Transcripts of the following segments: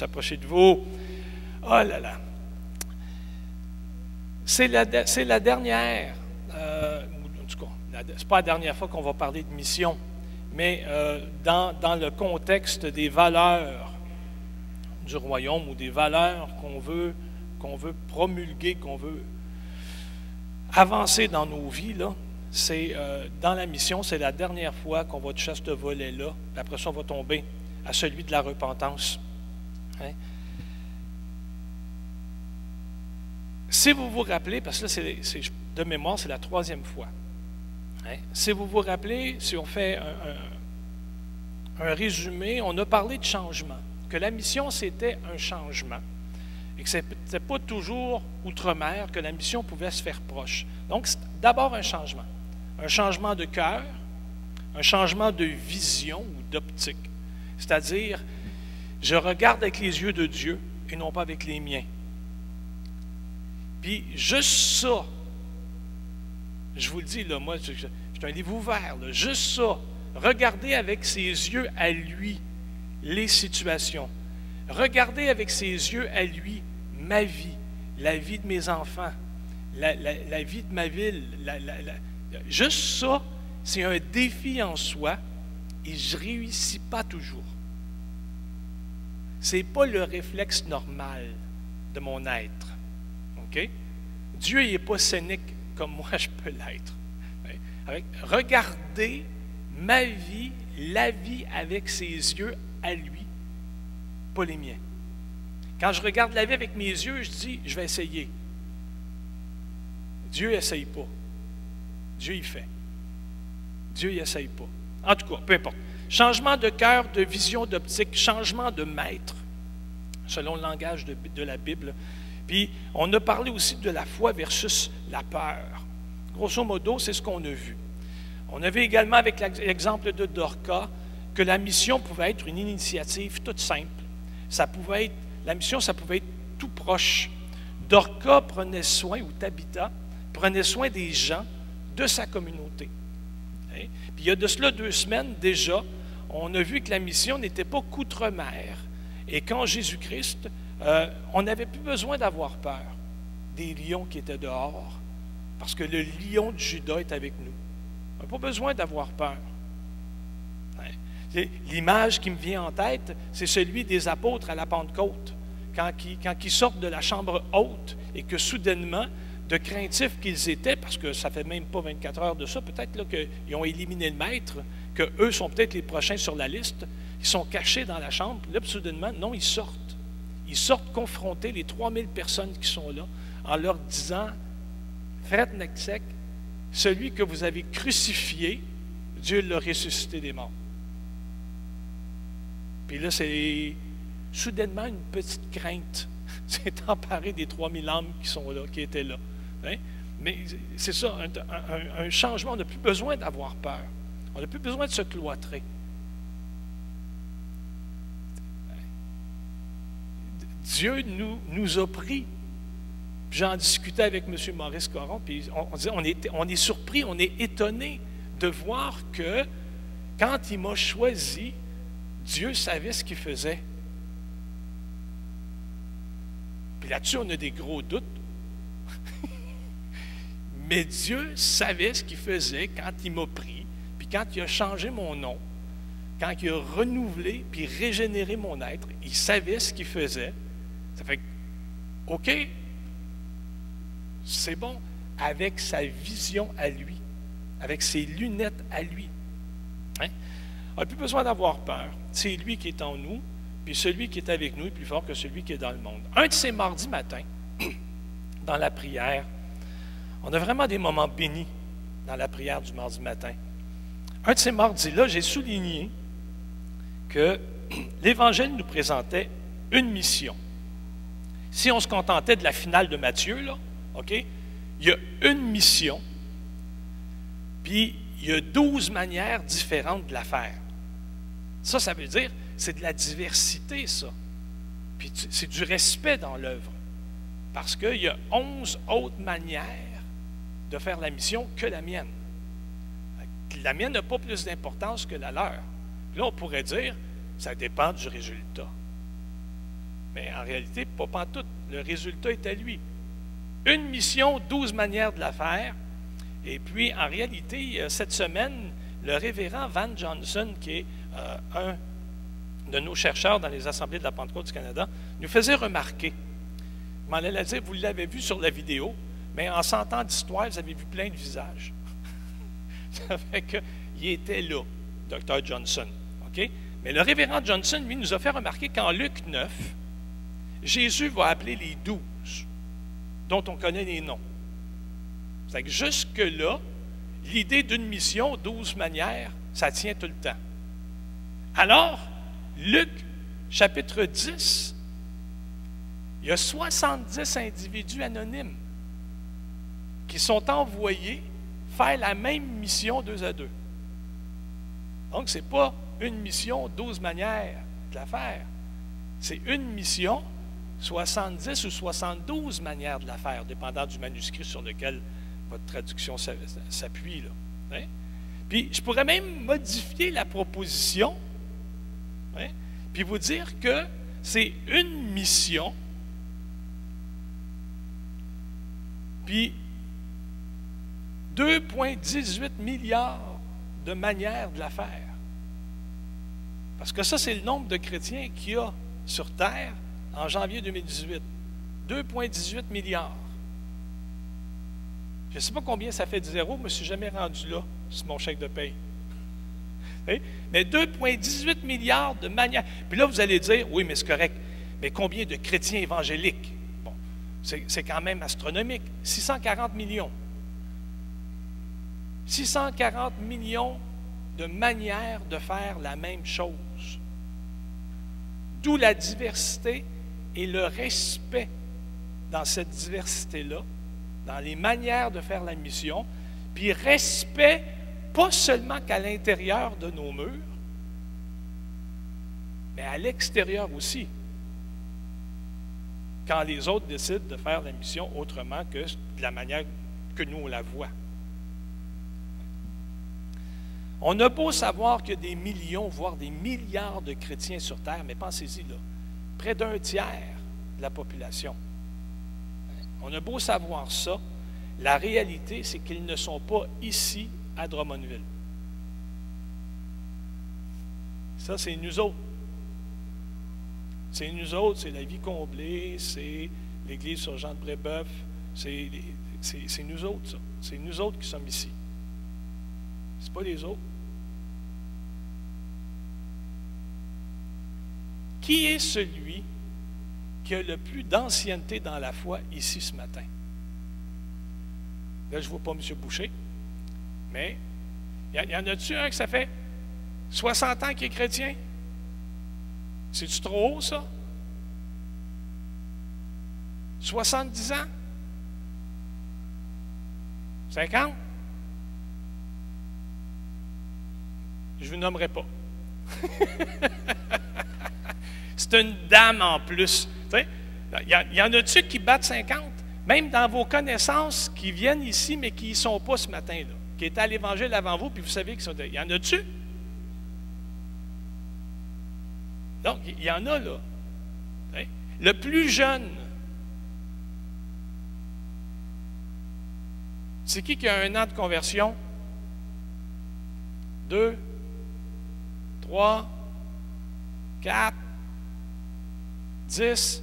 Approché de vous. Oh là là. C'est la, dernière, euh, en tout cas, c'est pas la dernière fois qu'on va parler de mission, mais euh, dans, le contexte des valeurs du royaume ou des valeurs qu'on veut, promulguer, qu'on veut avancer dans nos vies, c'est euh, dans la mission, c'est la dernière fois qu'on va toucher à ce volet-là. Après ça, on va tomber à celui de la repentance. Hein? Si vous vous rappelez, parce que là, c'est, de mémoire, c'est la troisième fois. Hein? Si vous vous rappelez, si on fait un, un résumé, on a parlé de changement, que la mission, c'était un changement et que ce n'était pas toujours outre-mer que la mission pouvait se faire proche. Donc, c'est d'abord un changement. Un changement de cœur, un changement de vision ou d'optique. C'est-à-dire, je regarde avec les yeux de Dieu et non pas avec les miens. Puis, juste ça, je vous le dis, là, moi, je, suis un livre ouvert, juste ça, regarder avec ses yeux à lui les situations Regardez avec ses yeux à lui ma vie, la vie de mes enfants, la, vie de ma ville. juste ça, c'est un défi en soi et je ne réussis pas toujours. Ce n'est pas le réflexe normal de mon être. Dieu n'est pas scénique comme moi je peux l'être. regardez ma vie, la vie avec ses yeux à lui pas les miens. Quand je regarde la vie avec mes yeux, je dis, je vais essayer. Dieu n'essaye pas. Dieu y fait. Dieu n'essaye pas. En tout cas, peu importe. Changement de cœur, de vision d'optique, changement de maître, selon le langage de, la Bible. Puis, on a parlé aussi de la foi versus la peur. Grosso modo, c'est ce qu'on a vu. On avait également, avec l'exemple de Dorca, que la mission pouvait être une initiative toute simple ça pouvait être, la mission, ça pouvait être tout proche. Dorca prenait soin, ou Tabitha, prenait soin des gens de sa communauté. Hein? Puis il y a de cela deux semaines déjà, on a vu que la mission n'était pas qu'outre-mer. Et quand Jésus-Christ, euh, on n'avait plus besoin d'avoir peur des lions qui étaient dehors, parce que le lion de Judas est avec nous. On n'a pas besoin d'avoir peur. L'image qui me vient en tête, c'est celui des apôtres à la Pentecôte, quand ils, quand ils sortent de la chambre haute et que soudainement, de craintifs qu'ils étaient, parce que ça fait même pas 24 heures de ça, peut-être qu'ils ont éliminé le maître, qu'eux sont peut-être les prochains sur la liste, ils sont cachés dans la chambre, puis là, soudainement, non, ils sortent. Ils sortent confronter les 3000 personnes qui sont là en leur disant, Fred Nexek, celui que vous avez crucifié, Dieu l'a ressuscité des morts. Puis là, c'est soudainement une petite crainte s'est emparée des 3000 âmes qui sont là, qui étaient là. Hein? Mais c'est ça, un, changement. On n'a plus besoin d'avoir peur. On n'a plus besoin de se cloîtrer. Dieu nous, nous a pris. J'en discutais avec M. Maurice Coron, puis on, disait, on, est, on est surpris, on est étonné de voir que quand il m'a choisi, Dieu savait ce qu'il faisait. Puis là-dessus, on a des gros doutes. Mais Dieu savait ce qu'il faisait quand il m'a pris, quand il a changé mon nom, quand il a renouvelé puis régénéré mon être, il savait ce qu'il faisait. Ça fait OK, c'est bon, avec sa vision à lui, avec ses lunettes à lui. Hein? On n'a plus besoin d'avoir peur. C'est lui qui est en nous, puis celui qui est avec nous est plus fort que celui qui est dans le monde. Un de ces mardis matins, dans la prière, on a vraiment des moments bénis dans la prière du mardi matin. Un de ces mardis-là, j'ai souligné que l'Évangile nous présentait une mission. Si on se contentait de la finale de Matthieu, OK, il y a une mission, puis il y a douze manières différentes de la faire. Ça, ça veut dire, c'est de la diversité, ça. Puis c'est du respect dans l'œuvre. Parce qu'il y a onze autres manières de faire la mission que la mienne. La mienne n'a pas plus d'importance que la leur. Là, on pourrait dire, ça dépend du résultat. Mais en réalité, pas tout. Le résultat est à lui. Une mission, douze manières de la faire. Et puis, en réalité, cette semaine, le révérend Van Johnson, qui est euh, un de nos chercheurs dans les assemblées de la Pentecôte du Canada, nous faisait remarquer, je m'en dire, vous l'avez vu sur la vidéo, mais en 100 ans d'histoire, vous avez vu plein de visages. Ça fait qu'il était là, Dr. Johnson. Mais le révérend Johnson, lui, nous a fait remarquer qu'en Luc 9, Jésus va appeler les douze, dont on connaît les noms. C'est que jusque-là, l'idée d'une mission, douze manières, ça tient tout le temps. Alors, Luc, chapitre 10, il y a 70 individus anonymes qui sont envoyés faire la même mission deux à deux. Donc, ce n'est pas une mission, 12 manières de la faire. C'est une mission, 70 ou 72 manières de la faire, dépendant du manuscrit sur lequel votre traduction s'appuie. Hein? Puis, je pourrais même modifier la proposition, hein? puis vous dire que c'est une mission, puis 2,18 milliards de manières de la faire. Parce que ça, c'est le nombre de chrétiens qu'il y a sur Terre en janvier 2018. 2,18 milliards. Je ne sais pas combien ça fait de zéro, mais je ne suis jamais rendu là sur mon chèque de paye. Mais 2,18 milliards de manières. Puis là, vous allez dire, oui, mais c'est correct. Mais combien de chrétiens évangéliques? Bon, c'est quand même astronomique. 640 millions. 640 millions de manières de faire la même chose. D'où la diversité et le respect dans cette diversité-là, dans les manières de faire la mission, puis respect pas seulement qu'à l'intérieur de nos murs, mais à l'extérieur aussi. Quand les autres décident de faire la mission autrement que de la manière que nous on la voit. On a beau savoir qu'il y a des millions, voire des milliards de chrétiens sur Terre, mais pensez-y là, près d'un tiers de la population. On a beau savoir ça, la réalité, c'est qu'ils ne sont pas ici à Drummondville. Ça, c'est nous autres. C'est nous autres, c'est la vie comblée, c'est l'Église sur Jean de Brébeuf, c'est nous autres, ça. C'est nous autres qui sommes ici. C'est pas les autres. Qui est celui qui a le plus d'ancienneté dans la foi ici ce matin? Là, je ne vois pas M. Boucher, mais y, en a-tu un que ça fait 60 ans qu'il est chrétien? C'est-tu trop haut, ça? 70 ans? 50? Je ne vous nommerai pas. C'est une dame en plus. Il y, en a-tu qui battent 50? Même dans vos connaissances qui viennent ici, mais qui n'y sont pas ce matin-là, qui étaient à l'Évangile avant vous, puis vous savez qu'ils sont. Il y en a-tu? Donc, il y en a là. Le plus jeune, c'est qui qui a un an de conversion? Deux, trois, quatre, 10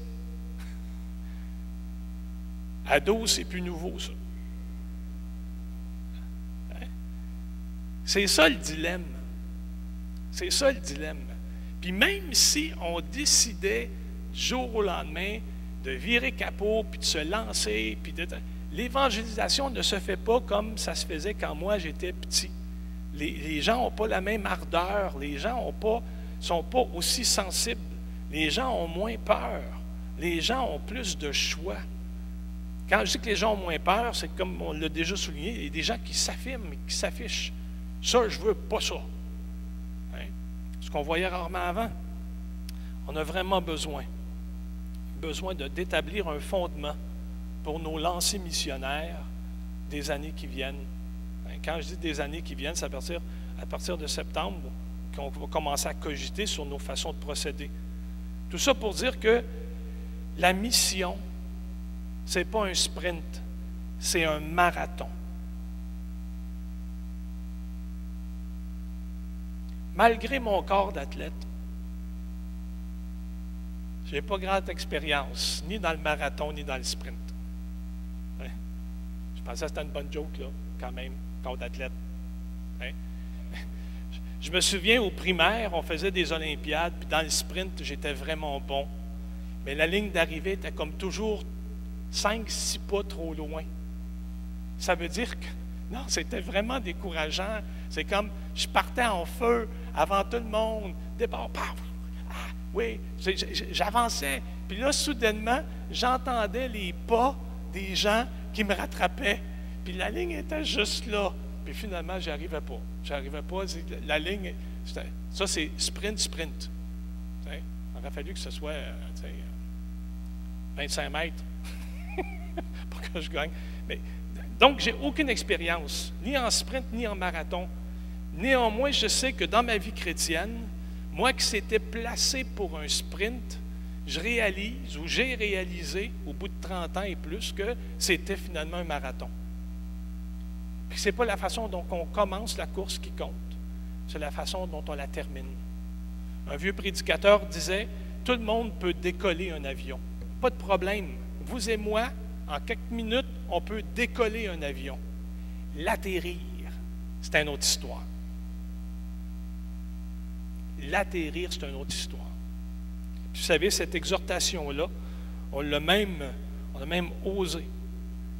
à 12, c'est plus nouveau, ça. Hein? C'est ça le dilemme. C'est ça le dilemme. Puis même si on décidait du jour au lendemain de virer capot, puis de se lancer, puis de... L'évangélisation ne se fait pas comme ça se faisait quand moi j'étais petit. Les, gens n'ont pas la même ardeur, les gens ne pas, sont pas aussi sensibles les gens ont moins peur. Les gens ont plus de choix. Quand je dis que les gens ont moins peur, c'est comme on l'a déjà souligné, il y a des gens qui s'affirment, qui s'affichent. Ça, je veux pas ça. Hein? Ce qu'on voyait rarement avant. On a vraiment besoin, besoin d'établir un fondement pour nos lancers missionnaires des années qui viennent. Hein? Quand je dis des années qui viennent, c'est à partir, à partir de septembre qu'on va commencer à cogiter sur nos façons de procéder. Tout ça pour dire que La mission, ce n'est pas un sprint, c'est un marathon. Malgré mon corps d'athlète, je n'ai pas grande expérience, ni dans le marathon, ni dans le sprint. Je pensais que c'était une bonne joke, là, quand même, corps d'athlète. Je me souviens au primaire, on faisait des Olympiades, puis dans le sprint, j'étais vraiment bon. Mais la ligne d'arrivée était comme toujours 5-6 pas trop loin. Ça veut dire que, non, c'était vraiment décourageant. C'est comme, je partais en feu avant tout le monde, départ, ah, oui, j'avançais. Puis là, soudainement, j'entendais les pas des gens qui me rattrapaient. Puis la ligne était juste là. Puis finalement, j'y arrivais pas. J'arrivais pas. La ligne, ça, c'est sprint, sprint. Il aurait fallu que ce soit 25 euh, mètres pour que je gagne. Mais, donc, j'ai aucune expérience, ni en sprint, ni en marathon. Néanmoins, je sais que dans ma vie chrétienne, moi qui s'étais placé pour un sprint, je réalise ou j'ai réalisé au bout de 30 ans et plus que c'était finalement un marathon. Puis ce n'est pas la façon dont on commence la course qui compte, c'est la façon dont on la termine. Un vieux prédicateur disait, tout le monde peut décoller un avion. Pas de problème. Vous et moi, en quelques minutes, on peut décoller un avion. L'atterrir, c'est une autre histoire. L'atterrir, c'est une autre histoire. vous savez, cette exhortation-là, on l'a même, on a même osé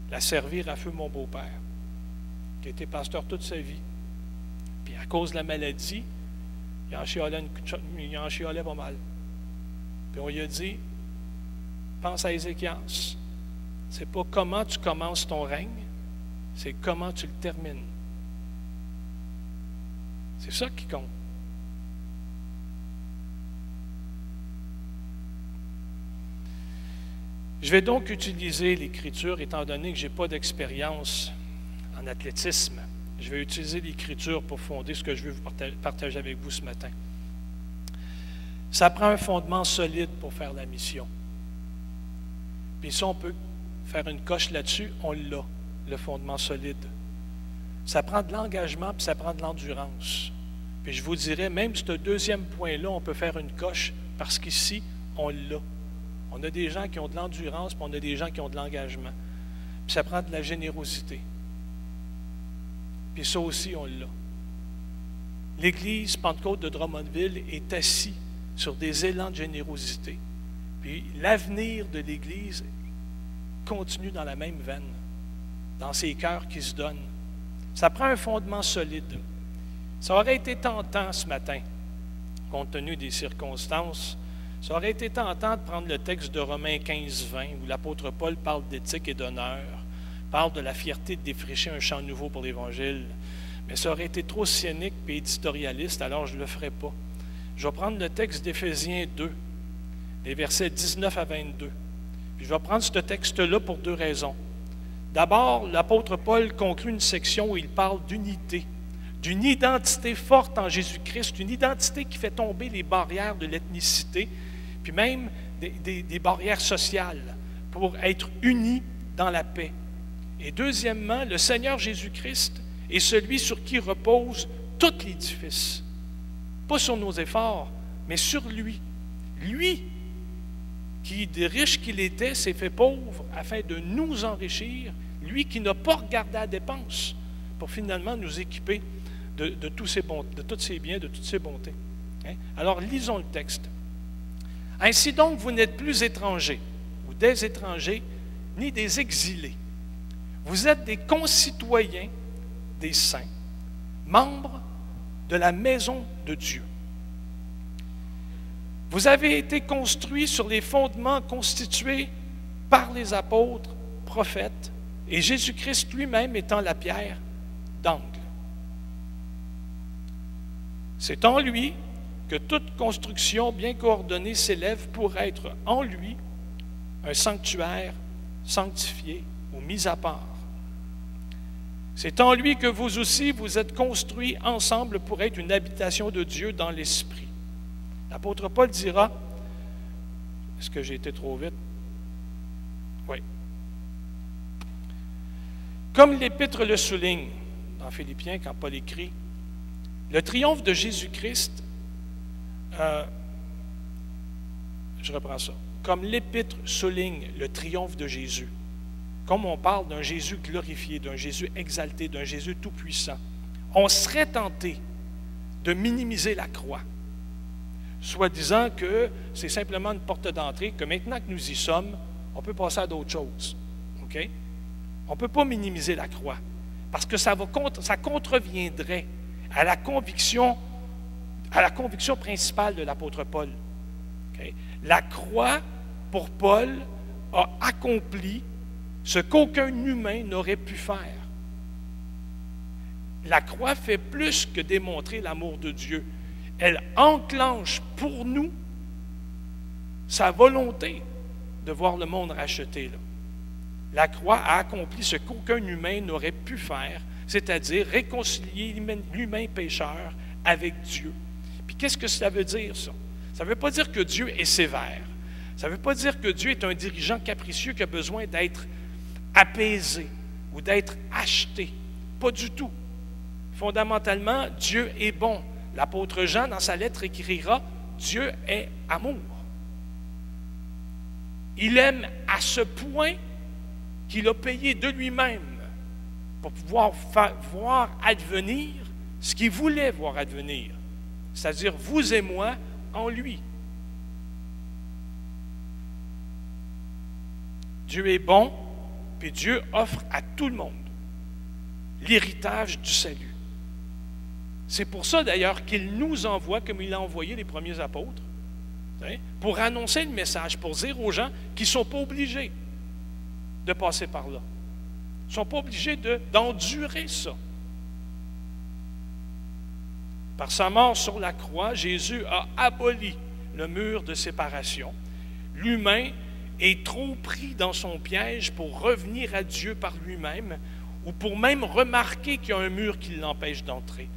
la servir à feu mon beau-père qui a été pasteur toute sa vie. Puis à cause de la maladie, il en chialait pas mal. Puis on lui a dit, pense à Ézéchias. C'est pas comment tu commences ton règne, c'est comment tu le termines. C'est ça qui compte. Je vais donc utiliser l'Écriture, étant donné que je n'ai pas d'expérience en athlétisme. Je vais utiliser l'Écriture pour fonder ce que je veux vous partager avec vous ce matin. Ça prend un fondement solide pour faire la mission. Puis si on peut faire une coche là-dessus, on l'a, le fondement solide. Ça prend de l'engagement, puis ça prend de l'endurance. Puis je vous dirais, même ce deuxième point-là, on peut faire une coche, parce qu'ici, on l'a. On a des gens qui ont de l'endurance, puis on a des gens qui ont de l'engagement. Puis ça prend de la générosité. Puis ça aussi, on l'a. L'Église Pentecôte de Drummondville est assise sur des élans de générosité. Puis l'avenir de l'Église continue dans la même veine, dans ces cœurs qui se donnent. Ça prend un fondement solide. Ça aurait été tentant ce matin, compte tenu des circonstances, ça aurait été tentant de prendre le texte de Romains 15-20, où l'apôtre Paul parle d'éthique et d'honneur, parle de la fierté de défricher un champ nouveau pour l'Évangile. Mais ça aurait été trop cynique et éditorialiste, alors je ne le ferai pas. Je vais prendre le texte d'Éphésiens 2, les versets 19 à 22. Puis je vais prendre ce texte-là pour deux raisons. D'abord, l'apôtre Paul conclut une section où il parle d'unité, d'une identité forte en Jésus-Christ, une identité qui fait tomber les barrières de l'ethnicité, puis même des barrières sociales, pour être unis dans la paix. Et deuxièmement, le Seigneur Jésus-Christ est celui sur qui repose tout l'édifice. Pas sur nos efforts, mais sur lui. Lui, qui, de riche qu'il était, s'est fait pauvre afin de nous enrichir. Lui qui n'a pas regardé la dépense pour finalement nous équiper de, tous ces de tous ses biens, de toutes ses bontés. Hein? Alors, lisons le texte. Ainsi donc, vous n'êtes plus étrangers ou des étrangers, ni des exilés vous êtes des concitoyens des saints, membres de la maison de Dieu. Vous avez été construits sur les fondements constitués par les apôtres, prophètes, et Jésus-Christ lui-même étant la pierre d'angle. C'est en lui que toute construction bien coordonnée s'élève pour être en lui un sanctuaire sanctifié ou mis à part. C'est en lui que vous aussi vous êtes construits ensemble pour être une habitation de Dieu dans l'Esprit. L'apôtre Paul dira, est-ce que j'ai été trop vite? Oui. Comme l'Épître le souligne dans Philippiens quand Paul écrit, le triomphe de Jésus-Christ, euh, je reprends ça, comme l'Épître souligne le triomphe de Jésus, comme on parle d'un Jésus glorifié, d'un Jésus exalté, d'un Jésus tout-puissant, on serait tenté de minimiser la croix, soit disant que c'est simplement une porte d'entrée, que maintenant que nous y sommes, on peut passer à d'autres choses. OK? On ne peut pas minimiser la croix, parce que ça, contreviendrait à la conviction, à la conviction principale de l'apôtre Paul. La croix, pour Paul, a accompli ce qu'aucun humain n'aurait pu faire. La croix fait plus que démontrer l'amour de Dieu. Elle enclenche pour nous sa volonté de voir le monde racheté. La croix a accompli ce qu'aucun humain n'aurait pu faire, c'est-à-dire réconcilier l'humain pécheur avec Dieu. Puis qu'est-ce que ça veut dire, ça? Ça ne veut pas dire que Dieu est sévère. Ça ne veut pas dire que Dieu est un dirigeant capricieux qui a besoin d'être apaisé ou d'être acheté. Pas du tout. Fondamentalement, Dieu est bon. L'apôtre Jean, dans sa lettre, écrira Dieu est amour. Il aime à ce point qu'il a payé de lui-même pour pouvoir voir advenir ce qu'il voulait voir advenir, c'est-à-dire vous et moi en lui. Dieu est bon, puis Dieu offre à tout le monde l'héritage du salut. C'est pour ça d'ailleurs qu'il nous envoie, comme il a envoyé les premiers apôtres, hein, pour annoncer le message, pour dire aux gens qu'ils ne sont pas obligés de passer par là. Ils ne sont pas obligés d'endurer ça. Par sa mort sur la croix, Jésus a aboli le mur de séparation. L'humain est trop pris dans son piège pour revenir à Dieu par lui-même ou pour même remarquer qu'il y a un mur qui l'empêche d'entrer.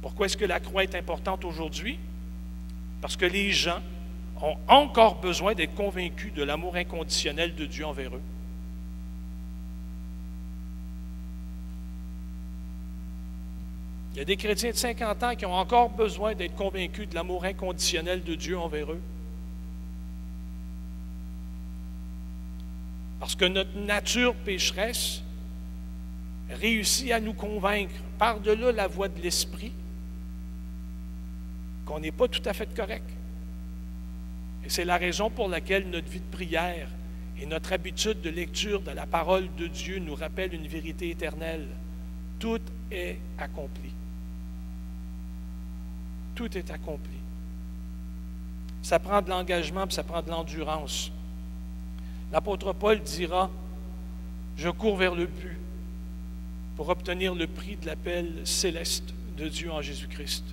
Pourquoi est-ce que la croix est importante aujourd'hui? Parce que les gens ont encore besoin d'être convaincus de l'amour inconditionnel de Dieu envers eux. Il y a des chrétiens de 50 ans qui ont encore besoin d'être convaincus de l'amour inconditionnel de Dieu envers eux. Parce que notre nature pécheresse réussit à nous convaincre par-delà la voix de l'Esprit qu'on n'est pas tout à fait correct. Et c'est la raison pour laquelle notre vie de prière et notre habitude de lecture de la parole de Dieu nous rappellent une vérité éternelle. Tout est accompli. Tout est accompli. Ça prend de l'engagement, ça prend de l'endurance. L'apôtre Paul dira, je cours vers le but pour obtenir le prix de l'appel céleste de Dieu en Jésus-Christ.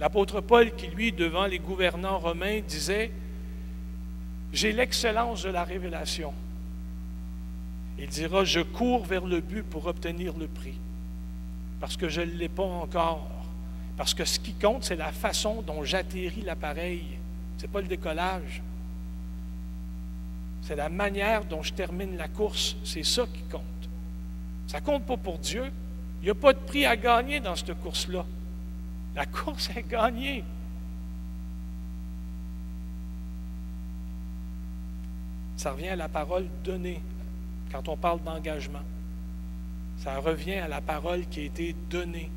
L'apôtre Paul, qui lui, devant les gouvernants romains, disait, J'ai l'excellence de la révélation. Il dira, Je cours vers le but pour obtenir le prix, parce que je ne l'ai pas encore. Parce que ce qui compte, c'est la façon dont j'atterris l'appareil. Ce n'est pas le décollage. C'est la manière dont je termine la course. C'est ça qui compte. Ça ne compte pas pour Dieu. Il n'y a pas de prix à gagner dans cette course-là. La course est gagnée. Ça revient à la parole donnée quand on parle d'engagement. Ça revient à la parole qui a été donnée.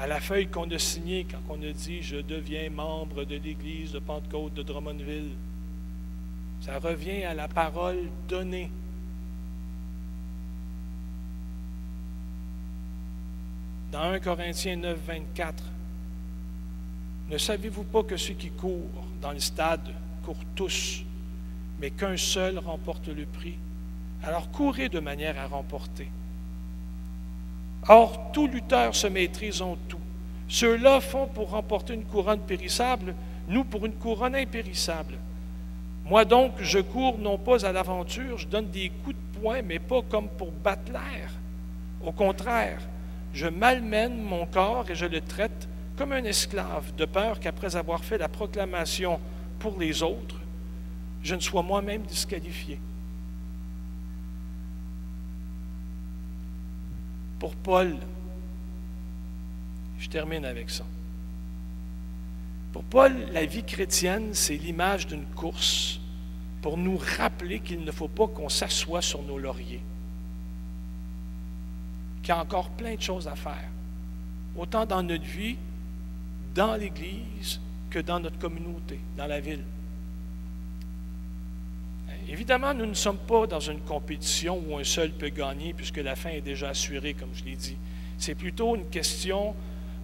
À la feuille qu'on a signée quand on a dit Je deviens membre de l'Église de Pentecôte de Drummondville. Ça revient à la parole donnée. Dans 1 Corinthiens 9, 24, ne savez-vous pas que ceux qui courent dans le stade courent tous, mais qu'un seul remporte le prix? Alors courez de manière à remporter. Or, tout lutteur se maîtrise en tout. Ceux-là font pour remporter une couronne périssable, nous pour une couronne impérissable. Moi donc, je cours non pas à l'aventure, je donne des coups de poing, mais pas comme pour battre l'air. Au contraire, je malmène mon corps et je le traite comme un esclave, de peur qu'après avoir fait la proclamation pour les autres, je ne sois moi-même disqualifié. Pour Paul, je termine avec ça. Pour Paul, la vie chrétienne, c'est l'image d'une course pour nous rappeler qu'il ne faut pas qu'on s'assoie sur nos lauriers, qu'il y a encore plein de choses à faire, autant dans notre vie, dans l'Église, que dans notre communauté, dans la ville. Évidemment, nous ne sommes pas dans une compétition où un seul peut gagner puisque la fin est déjà assurée, comme je l'ai dit. C'est plutôt une question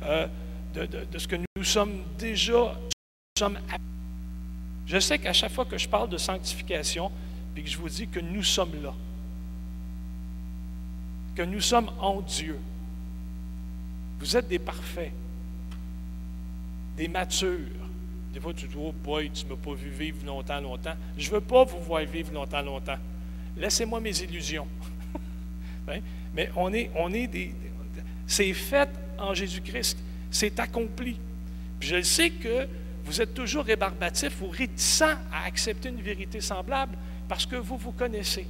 euh, de, ce que nous sommes déjà. je sais qu'à chaque fois que je parle de sanctification, puis que je vous dis que nous sommes là, que nous sommes en Dieu, vous êtes des parfaits, des matures. Des fois, tu dis, oh boy, tu ne m'as pas vu vivre longtemps, longtemps. Je ne veux pas vous voir vivre longtemps, longtemps. Laissez-moi mes illusions. Hein? Mais on est, on est des. C'est fait en Jésus-Christ. C'est accompli. Puis je sais que vous êtes toujours rébarbatif ou réticent à accepter une vérité semblable parce que vous vous connaissez.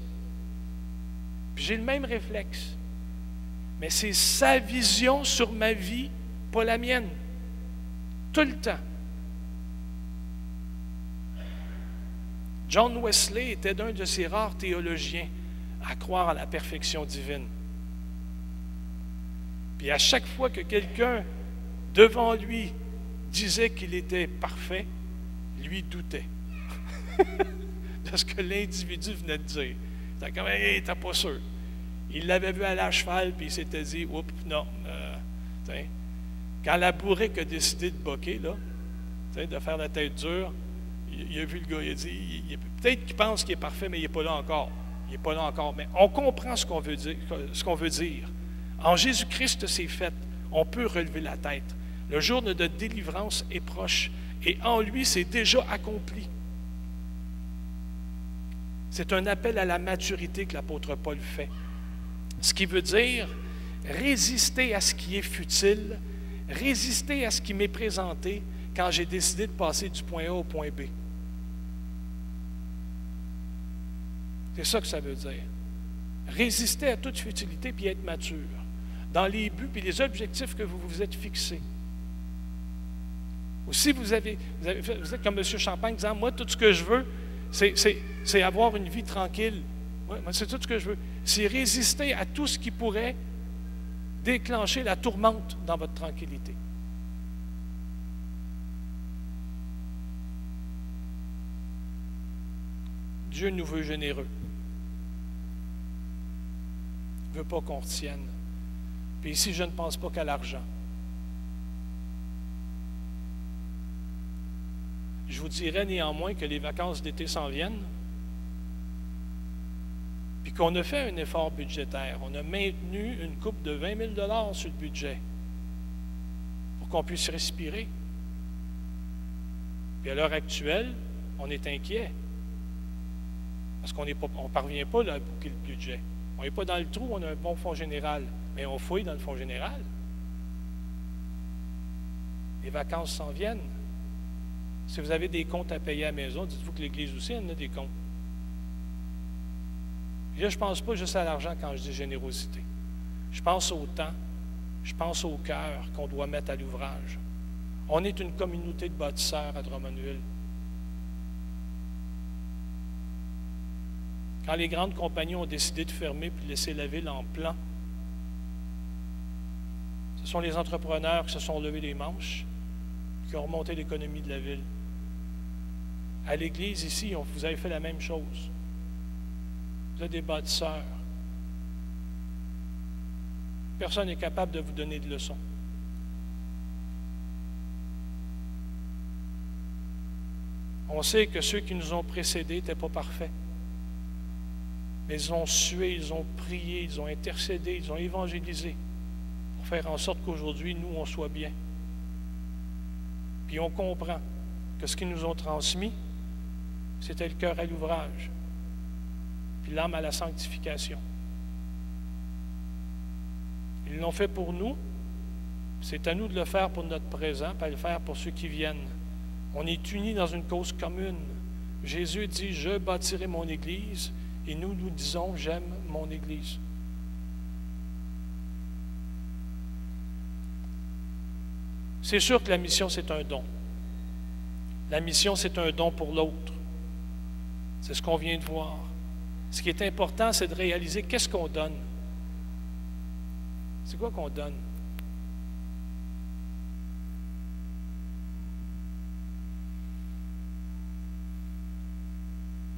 J'ai le même réflexe. Mais c'est sa vision sur ma vie, pas la mienne tout le temps. John Wesley était d'un de ces rares théologiens à croire à la perfection divine. Puis à chaque fois que quelqu'un devant lui disait qu'il était parfait, lui doutait de ce que l'individu venait de dire. Il comme, hey, t'es pas sûr. Il l'avait vu à la cheval, puis il s'était dit, oups, non, euh, quand la bourrique a décidé de boquer, là, de faire la tête dure, il, a vu le gars, il a dit, peut-être qu'il pense qu'il est parfait, mais il n'est pas là encore. Il n'est pas là encore. Mais on comprend ce qu'on veut dire. Ce qu'on veut dire. En Jésus-Christ, c'est fait. On peut relever la tête. Le jour de délivrance est proche. Et en lui, c'est déjà accompli. C'est un appel à la maturité que l'apôtre Paul fait. Ce qui veut dire résister à ce qui est futile résister à ce qui m'est présenté quand j'ai décidé de passer du point A au point B. C'est ça que ça veut dire. Résister à toute futilité puis être mature dans les buts et les objectifs que vous vous êtes fixés. Ou si vous avez, vous, êtes comme M. Champagne disant, moi, tout ce que je veux, c'est avoir une vie tranquille. c'est tout ce que je veux. C'est résister à tout ce qui pourrait déclencher la tourmente dans votre tranquillité. Dieu nous veut généreux. Il ne veut pas qu'on retienne. Puis ici, je ne pense pas qu'à l'argent. Je vous dirais néanmoins que les vacances d'été s'en viennent puis qu'on a fait un effort budgétaire. On a maintenu une coupe de 20 000 sur le budget pour qu'on puisse respirer. Puis à l'heure actuelle, on est inquiet parce qu'on ne parvient pas à boucler le budget. On n'est pas dans le trou, on a un bon fonds général, mais on fouille dans le fonds général. Les vacances s'en viennent. Si vous avez des comptes à payer à la maison, dites-vous que l'Église aussi en a des comptes je ne pense pas juste à l'argent quand je dis générosité. Je pense au temps, je pense au cœur qu'on doit mettre à l'ouvrage. On est une communauté de bâtisseurs à Drummondville. Quand les grandes compagnies ont décidé de fermer puis de laisser la ville en plan, ce sont les entrepreneurs qui se sont levés les manches, qui ont remonté l'économie de la ville. À l'Église, ici, vous avez fait la même chose. Vous êtes des bâtisseurs. Personne n'est capable de vous donner de leçons. On sait que ceux qui nous ont précédés n'étaient pas parfaits. Mais ils ont sué, ils ont prié, ils ont intercédé, ils ont évangélisé pour faire en sorte qu'aujourd'hui, nous, on soit bien. Puis on comprend que ce qu'ils nous ont transmis, c'était le cœur à l'ouvrage puis l'âme à la sanctification. Ils l'ont fait pour nous. C'est à nous de le faire pour notre présent, pas le faire pour ceux qui viennent. On est unis dans une cause commune, Jésus dit, je bâtirai mon Église, et nous, nous disons, j'aime mon Église. C'est sûr que la mission, c'est un don. La mission, c'est un don pour l'autre. C'est ce qu'on vient de voir. Ce qui est important, c'est de réaliser qu'est-ce qu'on donne. C'est quoi qu'on donne?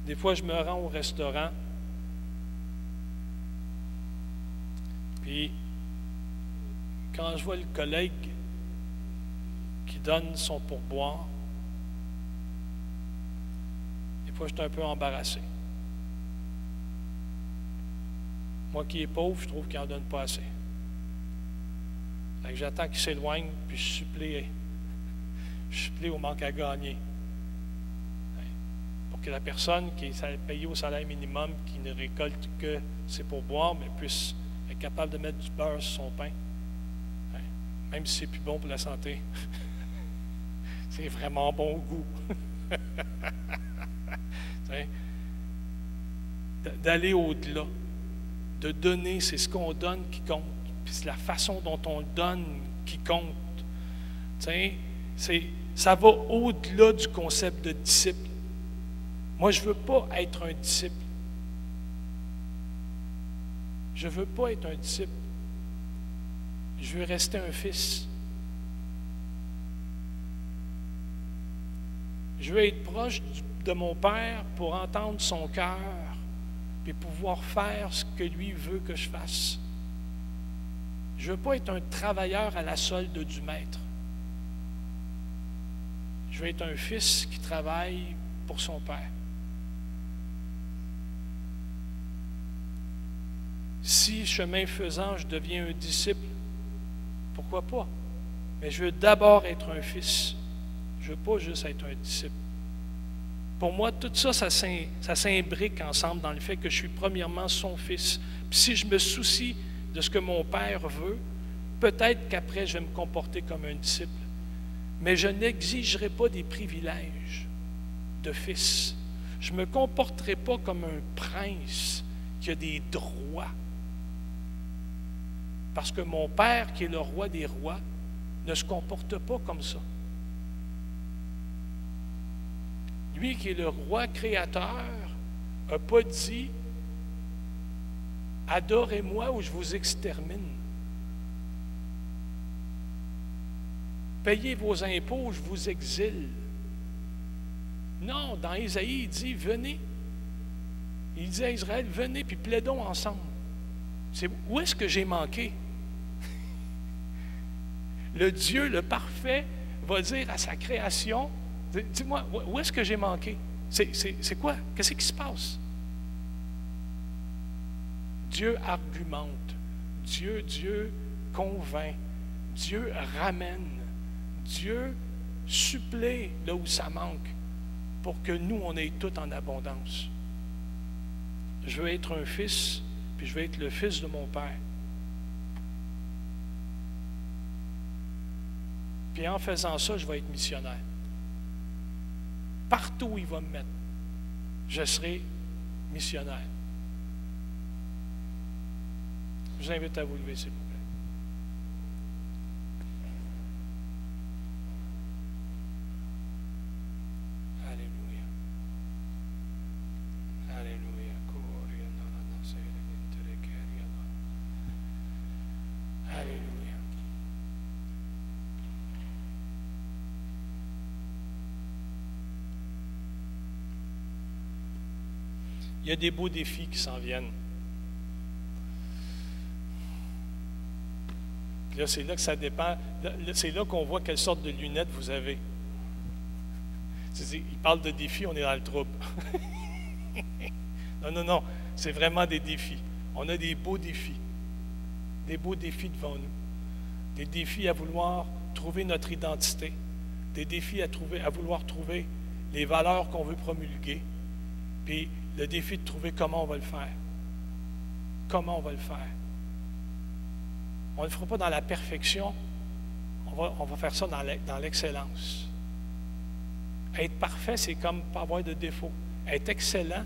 Des fois, je me rends au restaurant, puis quand je vois le collègue qui donne son pourboire, des fois, je suis un peu embarrassé. Moi qui est pauvre, je trouve qu'il n'en donne pas assez. J'attends qu'il s'éloigne, puis je supplie, je supplie au manque à gagner que la personne qui est payée au salaire minimum, qui ne récolte que c'est pour boire, mais puisse être capable de mettre du beurre sur son pain. Hein? Même si c'est plus bon pour la santé. c'est vraiment bon au goût. D'aller au-delà, de donner, c'est ce qu'on donne qui compte. Puis c'est la façon dont on le donne qui compte. Ça va au-delà du concept de disciple. Moi, je ne veux pas être un disciple. Je ne veux pas être un disciple. Je veux rester un fils. Je veux être proche de mon Père pour entendre son cœur et pouvoir faire ce que lui veut que je fasse. Je ne veux pas être un travailleur à la solde du maître. Je veux être un fils qui travaille pour son Père. Si, chemin faisant, je deviens un disciple, pourquoi pas? Mais je veux d'abord être un fils. Je ne veux pas juste être un disciple. Pour moi, tout ça, ça s'imbrique ensemble dans le fait que je suis premièrement son fils. Puis si je me soucie de ce que mon Père veut, peut-être qu'après, je vais me comporter comme un disciple. Mais je n'exigerai pas des privilèges de fils. Je ne me comporterai pas comme un prince qui a des droits. Parce que mon Père, qui est le roi des rois, ne se comporte pas comme ça. Lui qui est le roi créateur n'a pas dit Adorez-moi ou je vous extermine. Payez vos impôts je vous exile. Non, dans Isaïe, il dit Venez. Il dit à Israël Venez, puis plaidons ensemble. C'est où est-ce que j'ai manqué? Le Dieu, le parfait, va dire à sa création, dis-moi, où est-ce que j'ai manqué? C'est quoi? Qu'est-ce qui se passe? Dieu argumente, Dieu, Dieu convainc, Dieu ramène, Dieu supplée là où ça manque pour que nous, on ait tout en abondance. Je veux être un fils puis je vais être le fils de mon Père. Puis en faisant ça, je vais être missionnaire. Partout où il va me mettre, je serai missionnaire. Je vous invite à vous lever, s'il vous Il y a des beaux défis qui s'en viennent. C'est là que ça dépend. C'est là qu'on voit quelle sorte de lunettes vous avez. Il parle de défis, on est dans le trouble. non, non, non. C'est vraiment des défis. On a des beaux défis. Des beaux défis devant nous. Des défis à vouloir trouver notre identité. Des défis à, trouver, à vouloir trouver les valeurs qu'on veut promulguer. Puis le défi de trouver comment on va le faire. Comment on va le faire. On ne le fera pas dans la perfection, on va, on va faire ça dans l'excellence. Être parfait, c'est comme pas avoir de défaut. Être excellent,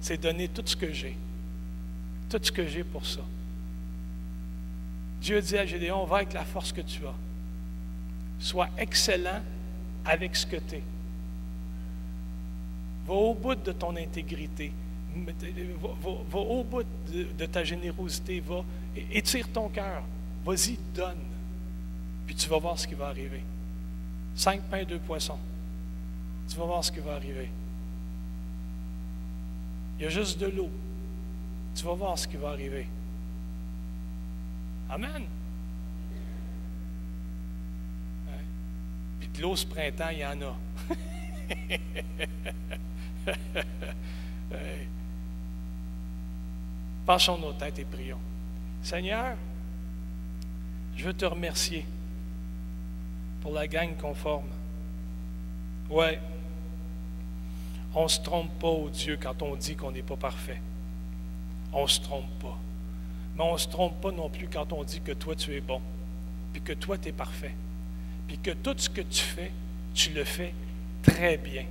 c'est donner tout ce que j'ai. Tout ce que j'ai pour ça. Dieu dit à Gédéon, va avec la force que tu as. Sois excellent avec ce que tu es. Va au bout de ton intégrité. Va, au bout de, ta générosité. Va, étire ton cœur. Vas-y, donne. Puis tu vas voir ce qui va arriver. Cinq pains, deux poissons. Tu vas voir ce qui va arriver. Il y a juste de l'eau. Tu vas voir ce qui va arriver. Amen. Puis de l'eau ce printemps, il y en a. Penchons nos têtes et prions. Seigneur, je veux te remercier pour la gang conforme. Ouais, on ne se trompe pas au Dieu quand on dit qu'on n'est pas parfait. On ne se trompe pas. Mais on ne se trompe pas non plus quand on dit que toi, tu es bon, puis que toi, tu es parfait, puis que tout ce que tu fais, tu le fais très bien.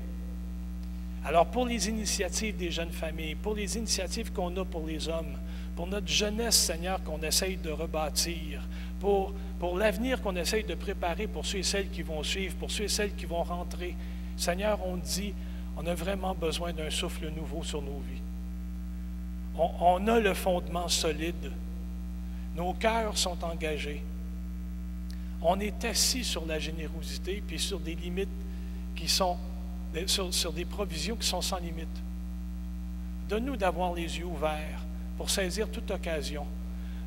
Alors pour les initiatives des jeunes familles, pour les initiatives qu'on a pour les hommes, pour notre jeunesse, Seigneur, qu'on essaye de rebâtir, pour, pour l'avenir qu'on essaye de préparer pour ceux et celles qui vont suivre, pour ceux et celles qui vont rentrer, Seigneur, on dit, on a vraiment besoin d'un souffle nouveau sur nos vies. On, a le fondement solide. Nos cœurs sont engagés. On est assis sur la générosité, puis sur des limites qui sont, sur, des provisions qui sont sans limite. Donne-nous d'avoir les yeux ouverts pour saisir toute occasion.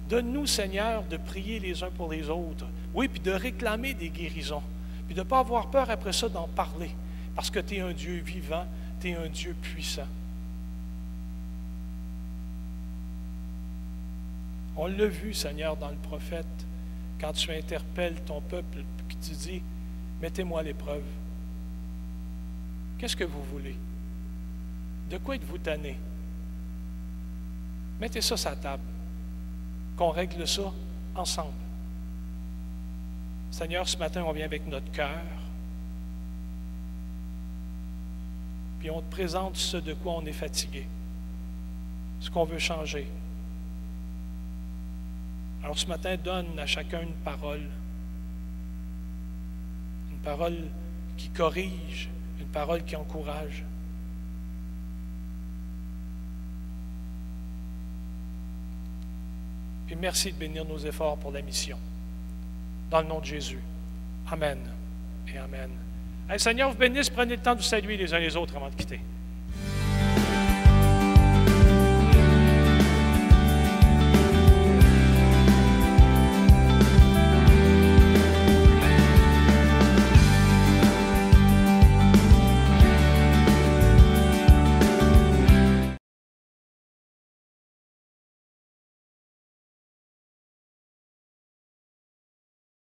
Donne-nous, Seigneur, de prier les uns pour les autres. Oui, puis de réclamer des guérisons. Puis de ne pas avoir peur après ça d'en parler. Parce que tu es un Dieu vivant, tu es un Dieu puissant. On l'a vu, Seigneur, dans le prophète, quand tu interpelles ton peuple, et tu dis, mettez-moi l'épreuve. Qu'est-ce que vous voulez? De quoi êtes-vous tanné? Mettez ça sur la table, qu'on règle ça ensemble. Seigneur, ce matin, on vient avec notre cœur, puis on te présente ce de quoi on est fatigué, ce qu'on veut changer. Alors ce matin, donne à chacun une parole, une parole qui corrige, une parole qui encourage. Puis merci de bénir nos efforts pour la mission. Dans le nom de Jésus. Amen et Amen. Seigneur vous bénisse. Prenez le temps de vous saluer les uns les autres avant de quitter.